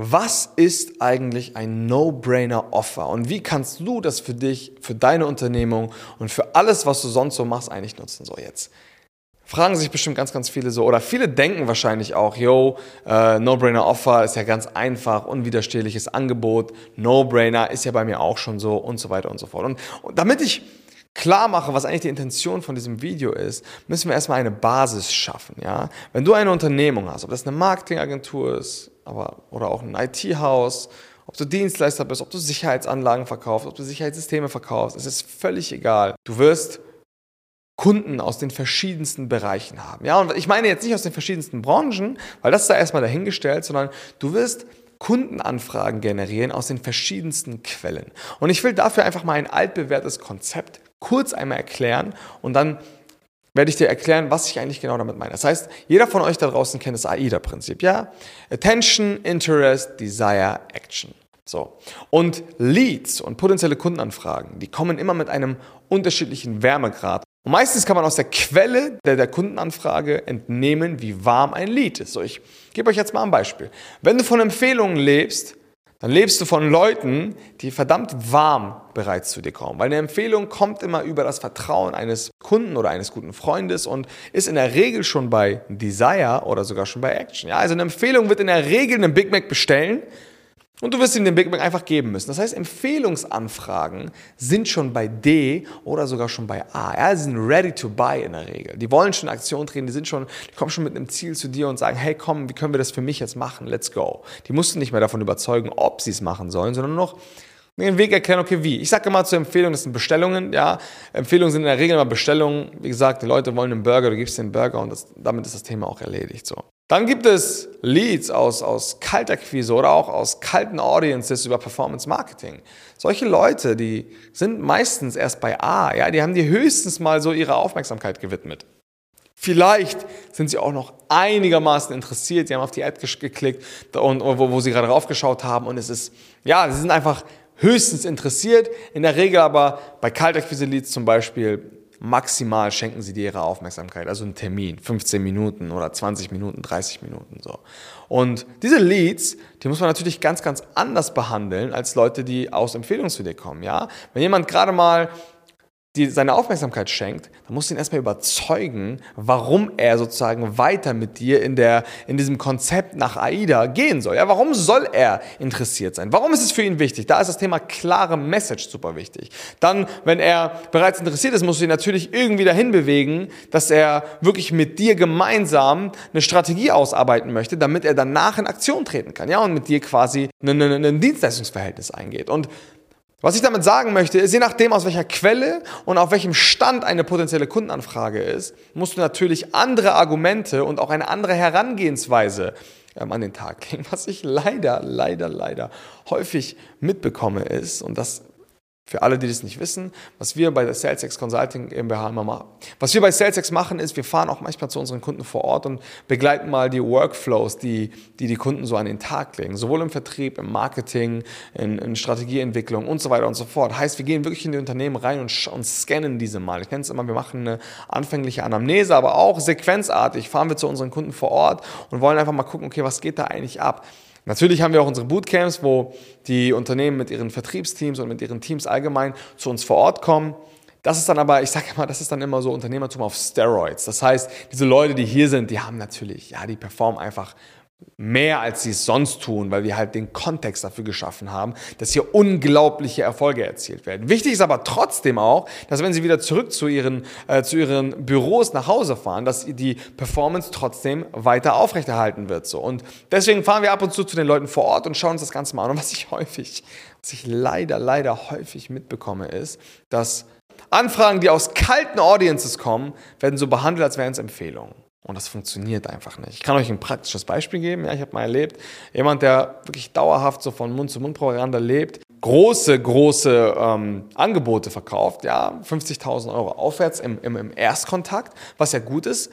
was ist eigentlich ein No-Brainer-Offer und wie kannst du das für dich, für deine Unternehmung und für alles, was du sonst so machst, eigentlich nutzen? So jetzt fragen sich bestimmt ganz, ganz viele so, oder viele denken wahrscheinlich auch, yo, äh, No-Brainer-Offer ist ja ganz einfach, unwiderstehliches Angebot, No-Brainer ist ja bei mir auch schon so und so weiter und so fort. Und, und damit ich klar mache, was eigentlich die Intention von diesem Video ist, müssen wir erstmal eine Basis schaffen. Ja? Wenn du eine Unternehmung hast, ob das eine Marketingagentur ist aber, oder auch ein IT-Haus, ob du Dienstleister bist, ob du Sicherheitsanlagen verkaufst, ob du Sicherheitssysteme verkaufst, es ist völlig egal. Du wirst Kunden aus den verschiedensten Bereichen haben. Ja, und ich meine jetzt nicht aus den verschiedensten Branchen, weil das ist da erstmal dahingestellt, sondern du wirst Kundenanfragen generieren aus den verschiedensten Quellen. Und ich will dafür einfach mal ein altbewährtes Konzept kurz einmal erklären und dann werde ich dir erklären, was ich eigentlich genau damit meine. Das heißt, jeder von euch da draußen kennt das AIDA-Prinzip, ja? Attention, Interest, Desire, Action. So. Und Leads und potenzielle Kundenanfragen, die kommen immer mit einem unterschiedlichen Wärmegrad und meistens kann man aus der Quelle der, der Kundenanfrage entnehmen, wie warm ein Lied ist. So, ich gebe euch jetzt mal ein Beispiel. Wenn du von Empfehlungen lebst, dann lebst du von Leuten, die verdammt warm bereits zu dir kommen. Weil eine Empfehlung kommt immer über das Vertrauen eines Kunden oder eines guten Freundes und ist in der Regel schon bei Desire oder sogar schon bei Action. Ja, also eine Empfehlung wird in der Regel einen Big Mac bestellen und du wirst ihm den Big Mac einfach geben müssen. Das heißt, Empfehlungsanfragen sind schon bei D oder sogar schon bei A. Ja, sie sind ready to buy in der Regel. Die wollen schon Aktion drehen, die sind schon, die kommen schon mit einem Ziel zu dir und sagen, hey komm, wie können wir das für mich jetzt machen? Let's go. Die musst du nicht mehr davon überzeugen, ob sie es machen sollen, sondern nur noch den Weg erklären, okay, wie. Ich sage immer zur Empfehlung, das sind Bestellungen, ja. Empfehlungen sind in der Regel immer Bestellungen. Wie gesagt, die Leute wollen einen Burger, du gibst den Burger und das, damit ist das Thema auch erledigt, so. Dann gibt es Leads aus, aus Kaltakquise oder auch aus kalten Audiences über Performance Marketing. Solche Leute, die sind meistens erst bei A, ja, die haben dir höchstens mal so ihre Aufmerksamkeit gewidmet. Vielleicht sind sie auch noch einigermaßen interessiert, sie haben auf die Ad geklickt und wo, wo sie gerade raufgeschaut haben und es ist, ja, sie sind einfach höchstens interessiert. In der Regel aber bei Kaltakquise Leads zum Beispiel maximal schenken sie dir ihre Aufmerksamkeit, also einen Termin, 15 Minuten oder 20 Minuten, 30 Minuten so. Und diese Leads, die muss man natürlich ganz, ganz anders behandeln als Leute, die aus Empfehlungen zu dir kommen, ja. Wenn jemand gerade mal die seine Aufmerksamkeit schenkt, dann musst du ihn erstmal überzeugen, warum er sozusagen weiter mit dir in, der, in diesem Konzept nach AIDA gehen soll. Ja, warum soll er interessiert sein? Warum ist es für ihn wichtig? Da ist das Thema klare Message super wichtig. Dann, wenn er bereits interessiert ist, musst du ihn natürlich irgendwie dahin bewegen, dass er wirklich mit dir gemeinsam eine Strategie ausarbeiten möchte, damit er danach in Aktion treten kann. Ja, und mit dir quasi ein, ein, Dienstleistungsverhältnis eingeht. Und was ich damit sagen möchte, ist, je nachdem, aus welcher Quelle und auf welchem Stand eine potenzielle Kundenanfrage ist, musst du natürlich andere Argumente und auch eine andere Herangehensweise ähm, an den Tag legen. Was ich leider, leider, leider häufig mitbekomme ist, und das für alle, die das nicht wissen, was wir bei der SalesX Consulting GmbH immer machen. Was wir bei SalesX machen, ist, wir fahren auch manchmal zu unseren Kunden vor Ort und begleiten mal die Workflows, die die, die Kunden so an den Tag legen. Sowohl im Vertrieb, im Marketing, in, in Strategieentwicklung und so weiter und so fort. Heißt, wir gehen wirklich in die Unternehmen rein und, und scannen diese mal. Ich nenne es immer, wir machen eine anfängliche Anamnese, aber auch sequenzartig fahren wir zu unseren Kunden vor Ort und wollen einfach mal gucken, okay, was geht da eigentlich ab? Natürlich haben wir auch unsere Bootcamps, wo die Unternehmen mit ihren Vertriebsteams und mit ihren Teams allgemein zu uns vor Ort kommen. Das ist dann aber, ich sage immer, das ist dann immer so Unternehmertum auf Steroids. Das heißt, diese Leute, die hier sind, die haben natürlich, ja, die performen einfach mehr als sie es sonst tun, weil wir halt den Kontext dafür geschaffen haben, dass hier unglaubliche Erfolge erzielt werden. Wichtig ist aber trotzdem auch, dass wenn sie wieder zurück zu ihren, äh, zu ihren Büros nach Hause fahren, dass die Performance trotzdem weiter aufrechterhalten wird. So. Und deswegen fahren wir ab und zu zu den Leuten vor Ort und schauen uns das Ganze mal an. Und was ich häufig, was ich leider, leider häufig mitbekomme, ist, dass Anfragen, die aus kalten Audiences kommen, werden so behandelt, als wären es Empfehlungen. Und das funktioniert einfach nicht. Ich kann euch ein praktisches Beispiel geben. Ja, ich habe mal erlebt, jemand, der wirklich dauerhaft so von Mund-zu-Mund-Propaganda lebt, große, große ähm, Angebote verkauft, ja, 50.000 Euro aufwärts im, im, im Erstkontakt, was ja gut ist,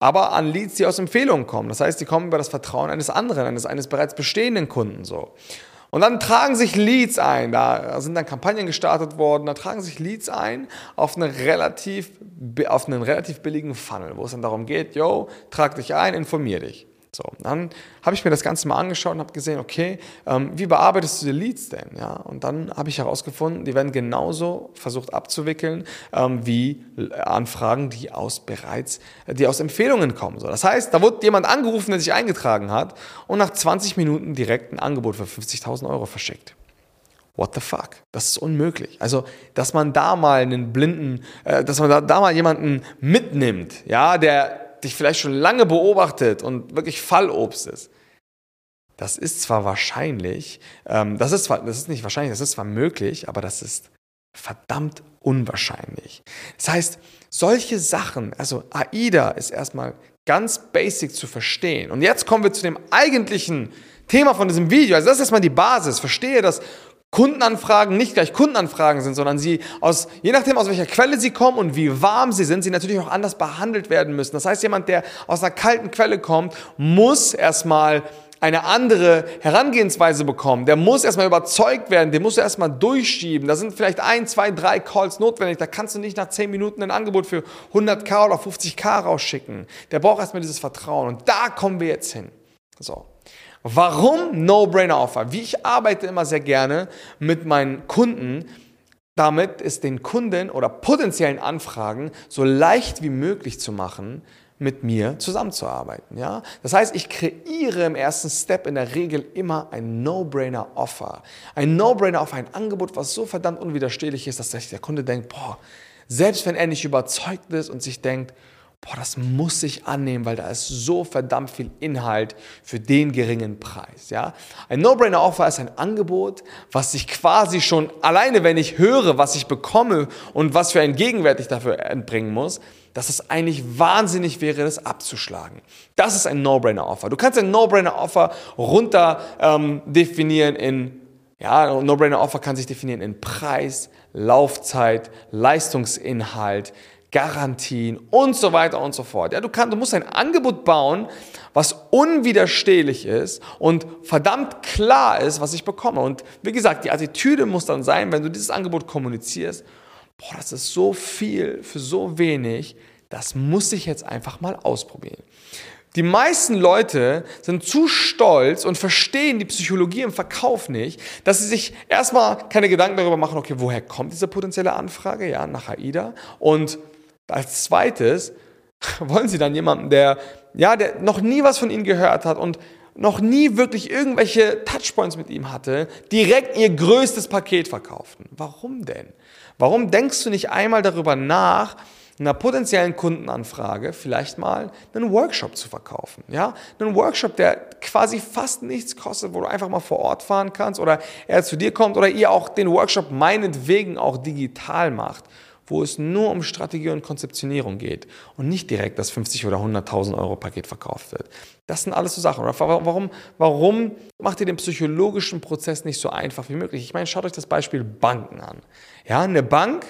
aber an Leads, die aus Empfehlungen kommen. Das heißt, die kommen über das Vertrauen eines anderen, eines, eines bereits bestehenden Kunden so. Und dann tragen sich Leads ein. Da sind dann Kampagnen gestartet worden. Da tragen sich Leads ein auf, eine relativ, auf einen relativ billigen Funnel, wo es dann darum geht, yo, trag dich ein, informier dich. So, dann habe ich mir das Ganze mal angeschaut und habe gesehen, okay, ähm, wie bearbeitest du die Leads denn? Ja, und dann habe ich herausgefunden, die werden genauso versucht abzuwickeln ähm, wie Anfragen, die aus bereits, die aus Empfehlungen kommen. So, das heißt, da wurde jemand angerufen, der sich eingetragen hat und nach 20 Minuten direkt ein Angebot für 50.000 Euro verschickt. What the fuck? Das ist unmöglich. Also, dass man da mal einen blinden, äh, dass man da, da mal jemanden mitnimmt, ja, der dich vielleicht schon lange beobachtet und wirklich Fallobst ist, das ist zwar wahrscheinlich, ähm, das, ist zwar, das ist nicht wahrscheinlich, das ist zwar möglich, aber das ist verdammt unwahrscheinlich. Das heißt, solche Sachen, also AIDA ist erstmal ganz basic zu verstehen. Und jetzt kommen wir zu dem eigentlichen Thema von diesem Video. Also das ist erstmal die Basis. Verstehe, dass Kundenanfragen nicht gleich Kundenanfragen sind, sondern sie aus, je nachdem aus welcher Quelle sie kommen und wie warm sie sind, sie natürlich auch anders behandelt werden müssen. Das heißt, jemand, der aus einer kalten Quelle kommt, muss erstmal eine andere Herangehensweise bekommen. Der muss erstmal überzeugt werden, den musst du erstmal durchschieben. Da sind vielleicht ein, zwei, drei Calls notwendig. Da kannst du nicht nach zehn Minuten ein Angebot für 100k oder 50k rausschicken. Der braucht erstmal dieses Vertrauen. Und da kommen wir jetzt hin. So. Warum No-Brainer-Offer? Wie ich arbeite immer sehr gerne mit meinen Kunden, damit es den Kunden oder potenziellen Anfragen so leicht wie möglich zu machen, mit mir zusammenzuarbeiten. Ja? Das heißt, ich kreiere im ersten Step in der Regel immer ein No-Brainer-Offer. Ein No-Brainer-Offer, ein Angebot, was so verdammt unwiderstehlich ist, dass sich der Kunde denkt, boah, selbst wenn er nicht überzeugt ist und sich denkt, boah, das muss ich annehmen, weil da ist so verdammt viel Inhalt für den geringen Preis. Ja? Ein No-Brainer-Offer ist ein Angebot, was sich quasi schon alleine, wenn ich höre, was ich bekomme und was für einen Gegenwert ich dafür entbringen muss, dass es eigentlich wahnsinnig wäre, das abzuschlagen. Das ist ein No-Brainer-Offer. Du kannst ein No-Brainer-Offer runter ähm, definieren in, ja, No-Brainer-Offer kann sich definieren in Preis, Laufzeit, Leistungsinhalt, Garantien und so weiter und so fort. Ja, du, kannst, du musst ein Angebot bauen, was unwiderstehlich ist und verdammt klar ist, was ich bekomme. Und wie gesagt, die Attitüde muss dann sein, wenn du dieses Angebot kommunizierst, boah, das ist so viel für so wenig, das muss ich jetzt einfach mal ausprobieren. Die meisten Leute sind zu stolz und verstehen die Psychologie im Verkauf nicht, dass sie sich erstmal keine Gedanken darüber machen, okay, woher kommt diese potenzielle Anfrage, ja, nach AIDA und als zweites wollen sie dann jemanden, der, ja, der noch nie was von ihnen gehört hat und noch nie wirklich irgendwelche Touchpoints mit ihm hatte, direkt ihr größtes Paket verkaufen. Warum denn? Warum denkst du nicht einmal darüber nach, einer potenziellen Kundenanfrage vielleicht mal einen Workshop zu verkaufen. Ja? Einen Workshop, der quasi fast nichts kostet, wo du einfach mal vor Ort fahren kannst oder er zu dir kommt oder ihr auch den Workshop meinetwegen auch digital macht wo es nur um Strategie und Konzeptionierung geht und nicht direkt das 50 oder 100.000 Euro Paket verkauft wird. Das sind alles so Sachen. Warum, warum macht ihr den psychologischen Prozess nicht so einfach wie möglich? Ich meine, schaut euch das Beispiel Banken an. Ja, eine Bank,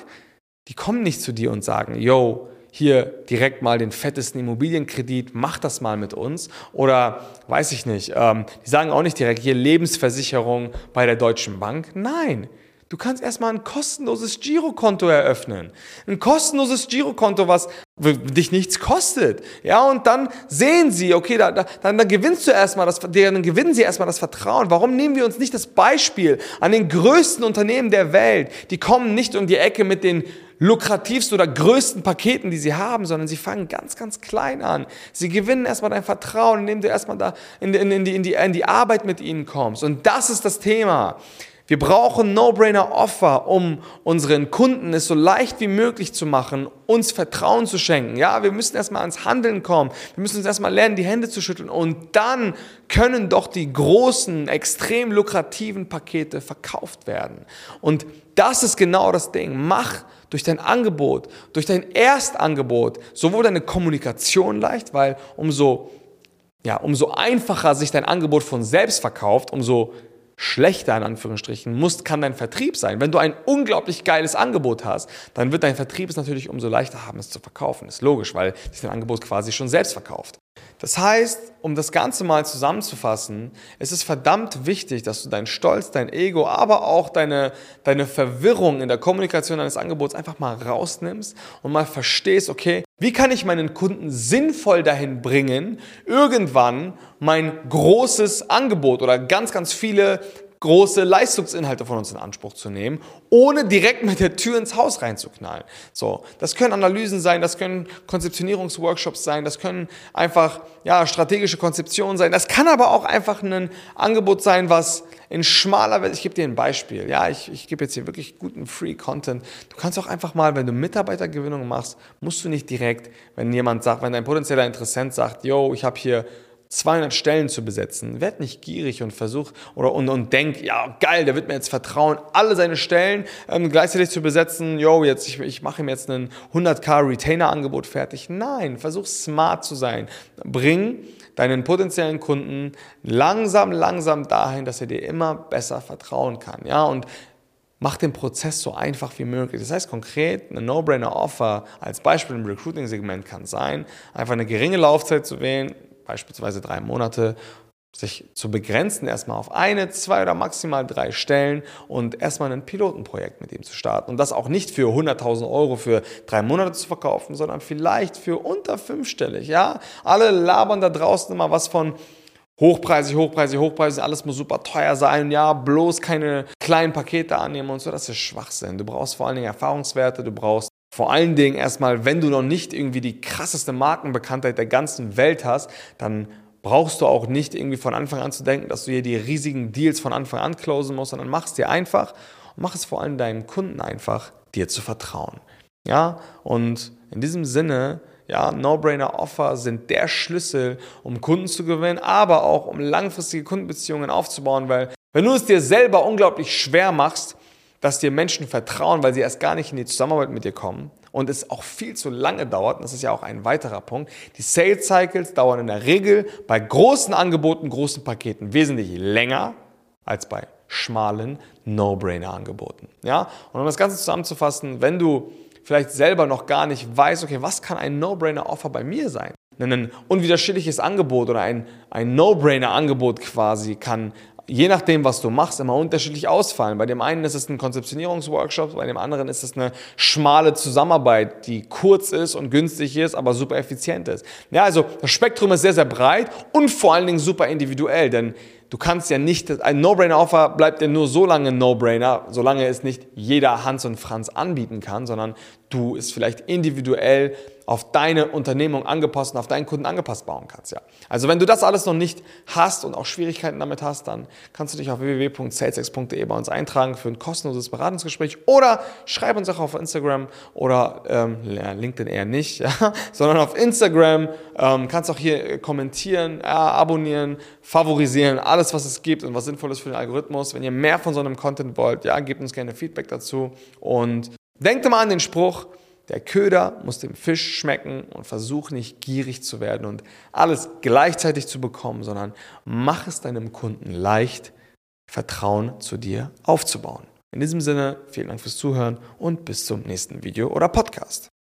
die kommen nicht zu dir und sagen, yo, hier direkt mal den fettesten Immobilienkredit, mach das mal mit uns. Oder weiß ich nicht, ähm, die sagen auch nicht direkt hier Lebensversicherung bei der Deutschen Bank. Nein, Du kannst erstmal ein kostenloses Girokonto eröffnen. Ein kostenloses Girokonto, was dich nichts kostet. Ja, und dann sehen sie, okay, da, da, dann, dann gewinnst du erstmal das, dann gewinnen sie erstmal das Vertrauen. Warum nehmen wir uns nicht das Beispiel an den größten Unternehmen der Welt? Die kommen nicht um die Ecke mit den lukrativsten oder größten Paketen, die sie haben, sondern sie fangen ganz, ganz klein an. Sie gewinnen erstmal dein Vertrauen, indem du erstmal da in, in, in, die, in, die, in die Arbeit mit ihnen kommst. Und das ist das Thema. Wir brauchen No-Brainer-Offer, um unseren Kunden es so leicht wie möglich zu machen, uns Vertrauen zu schenken. Ja, wir müssen erstmal ans Handeln kommen. Wir müssen uns erstmal lernen, die Hände zu schütteln. Und dann können doch die großen, extrem lukrativen Pakete verkauft werden. Und das ist genau das Ding. Mach durch dein Angebot, durch dein Erstangebot sowohl deine Kommunikation leicht, weil umso, ja, umso einfacher sich dein Angebot von selbst verkauft, umso schlechter in Anführungsstrichen muss, kann dein Vertrieb sein. Wenn du ein unglaublich geiles Angebot hast, dann wird dein Vertrieb es natürlich umso leichter haben, es zu verkaufen. Ist logisch, weil sich dein Angebot quasi schon selbst verkauft. Das heißt, um das Ganze mal zusammenzufassen, es ist verdammt wichtig, dass du deinen Stolz, dein Ego, aber auch deine, deine Verwirrung in der Kommunikation deines Angebots einfach mal rausnimmst und mal verstehst, okay, wie kann ich meinen Kunden sinnvoll dahin bringen, irgendwann mein großes Angebot oder ganz, ganz viele große Leistungsinhalte von uns in Anspruch zu nehmen, ohne direkt mit der Tür ins Haus reinzuknallen. So, das können Analysen sein, das können Konzeptionierungsworkshops sein, das können einfach ja, strategische Konzeptionen sein. Das kann aber auch einfach ein Angebot sein, was in schmaler Welt, ich gebe dir ein Beispiel, ja, ich, ich gebe jetzt hier wirklich guten Free Content. Du kannst auch einfach mal, wenn du Mitarbeitergewinnung machst, musst du nicht direkt, wenn jemand sagt, wenn dein potenzieller Interessent sagt, yo, ich habe hier 200 Stellen zu besetzen. Werd nicht gierig und versuch oder und, und denk, ja geil, der wird mir jetzt vertrauen, alle seine Stellen ähm, gleichzeitig zu besetzen. Yo, jetzt ich, ich mache ihm jetzt ein 100k Retainer-Angebot fertig. Nein, versuch smart zu sein. Bring deinen potenziellen Kunden langsam, langsam dahin, dass er dir immer besser vertrauen kann. Ja und Mach den Prozess so einfach wie möglich. Das heißt konkret, eine No-Brainer-Offer als Beispiel im Recruiting-Segment kann sein, einfach eine geringe Laufzeit zu wählen, beispielsweise drei Monate, sich zu begrenzen, erstmal auf eine, zwei oder maximal drei Stellen und erstmal ein Pilotenprojekt mit ihm zu starten. Und das auch nicht für 100.000 Euro für drei Monate zu verkaufen, sondern vielleicht für unter fünfstellig. Ja? Alle labern da draußen immer was von hochpreisig, hochpreisig, hochpreisig, alles muss super teuer sein. Ja, bloß keine kleinen Pakete annehmen und so. Das ist Schwachsinn. Du brauchst vor allen Dingen Erfahrungswerte, du brauchst vor allen Dingen erstmal, wenn du noch nicht irgendwie die krasseste Markenbekanntheit der ganzen Welt hast, dann brauchst du auch nicht irgendwie von Anfang an zu denken, dass du hier die riesigen Deals von Anfang an closen musst, sondern mach es dir einfach und mach es vor allem deinen Kunden einfach, dir zu vertrauen. Ja, und in diesem Sinne, ja, No-Brainer-Offer sind der Schlüssel, um Kunden zu gewinnen, aber auch um langfristige Kundenbeziehungen aufzubauen, weil wenn du es dir selber unglaublich schwer machst, dass dir Menschen vertrauen, weil sie erst gar nicht in die Zusammenarbeit mit dir kommen und es auch viel zu lange dauert, und das ist ja auch ein weiterer Punkt, die Sales Cycles dauern in der Regel bei großen Angeboten, großen Paketen wesentlich länger als bei schmalen No-Brainer-Angeboten. Ja? Und um das Ganze zusammenzufassen, wenn du vielleicht selber noch gar nicht weißt, okay, was kann ein No-Brainer-Offer bei mir sein? Ein unwiderstehliches Angebot oder ein, ein No-Brainer-Angebot quasi kann je nachdem, was du machst, immer unterschiedlich ausfallen. Bei dem einen ist es ein Konzeptionierungsworkshop, bei dem anderen ist es eine schmale Zusammenarbeit, die kurz ist und günstig ist, aber super effizient ist. Ja, also das Spektrum ist sehr, sehr breit und vor allen Dingen super individuell, denn du kannst ja nicht, ein No-Brainer-Offer bleibt ja nur so lange No-Brainer, solange es nicht jeder Hans und Franz anbieten kann, sondern du es vielleicht individuell auf deine Unternehmung angepasst und auf deinen Kunden angepasst bauen kannst. Ja. Also wenn du das alles noch nicht hast und auch Schwierigkeiten damit hast, dann kannst du dich auf www.salesex.de bei uns eintragen für ein kostenloses Beratungsgespräch oder schreib uns auch auf Instagram oder ähm, LinkedIn eher nicht, ja, sondern auf Instagram ähm, kannst auch hier kommentieren, äh, abonnieren, favorisieren, alles was es gibt und was sinnvoll ist für den Algorithmus. Wenn ihr mehr von so einem Content wollt, ja, gebt uns gerne Feedback dazu und denkt mal an den Spruch, der Köder muss dem Fisch schmecken und versuch nicht gierig zu werden und alles gleichzeitig zu bekommen, sondern mach es deinem Kunden leicht, Vertrauen zu dir aufzubauen. In diesem Sinne, vielen Dank fürs Zuhören und bis zum nächsten Video oder Podcast.